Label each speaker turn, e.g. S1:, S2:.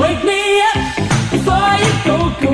S1: Wake me up before you go, go.